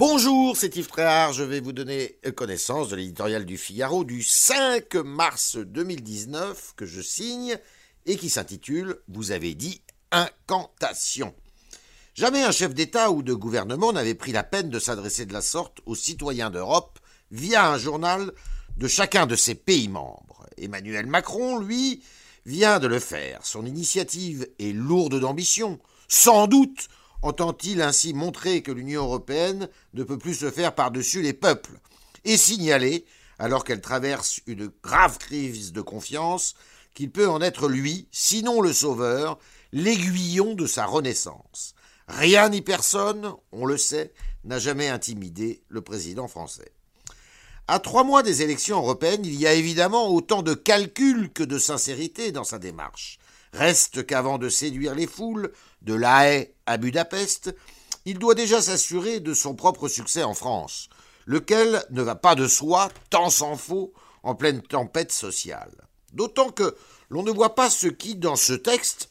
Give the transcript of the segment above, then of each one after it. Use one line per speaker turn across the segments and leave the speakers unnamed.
Bonjour, c'est Yves Tréhard. Je vais vous donner connaissance de l'éditorial du Figaro du 5 mars 2019 que je signe et qui s'intitule Vous avez dit incantation. Jamais un chef d'État ou de gouvernement n'avait pris la peine de s'adresser de la sorte aux citoyens d'Europe via un journal de chacun de ses pays membres. Emmanuel Macron, lui, vient de le faire. Son initiative est lourde d'ambition. Sans doute entend-il ainsi montrer que l'Union européenne ne peut plus se faire par-dessus les peuples et signaler, alors qu'elle traverse une grave crise de confiance, qu'il peut en être lui, sinon le sauveur, l'aiguillon de sa renaissance? Rien ni personne, on le sait, n'a jamais intimidé le président français. À trois mois des élections européennes, il y a évidemment autant de calcul que de sincérité dans sa démarche. Reste qu'avant de séduire les foules, de La Haye à Budapest, il doit déjà s'assurer de son propre succès en France, lequel ne va pas de soi, tant s'en faut, en pleine tempête sociale. D'autant que l'on ne voit pas ce qui, dans ce texte,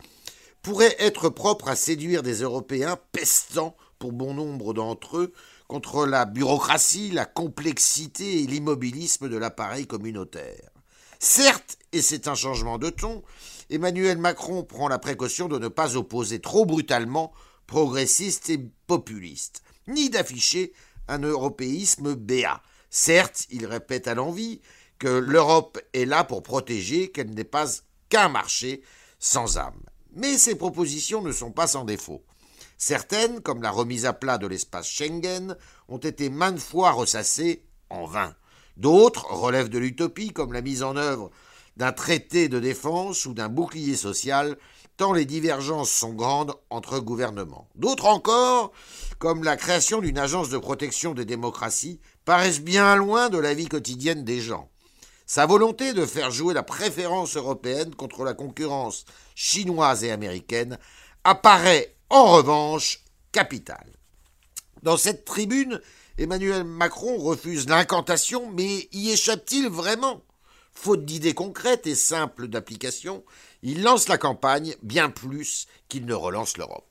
pourrait être propre à séduire des Européens pestants pour bon nombre d'entre eux contre la bureaucratie, la complexité et l'immobilisme de l'appareil communautaire. Certes, et c'est un changement de ton, Emmanuel Macron prend la précaution de ne pas opposer trop brutalement progressistes et populistes, ni d'afficher un européisme béat. Certes, il répète à l'envi que l'Europe est là pour protéger, qu'elle n'est pas qu'un marché sans âme. Mais ces propositions ne sont pas sans défaut. Certaines, comme la remise à plat de l'espace Schengen, ont été maintes fois ressassées en vain. D'autres relèvent de l'utopie, comme la mise en œuvre d'un traité de défense ou d'un bouclier social, tant les divergences sont grandes entre gouvernements. D'autres encore, comme la création d'une agence de protection des démocraties, paraissent bien loin de la vie quotidienne des gens. Sa volonté de faire jouer la préférence européenne contre la concurrence chinoise et américaine apparaît en revanche capitale. Dans cette tribune, Emmanuel Macron refuse l'incantation, mais y échappe-t-il vraiment? Faute d'idées concrètes et simples d'application, il lance la campagne bien plus qu'il ne relance l'Europe.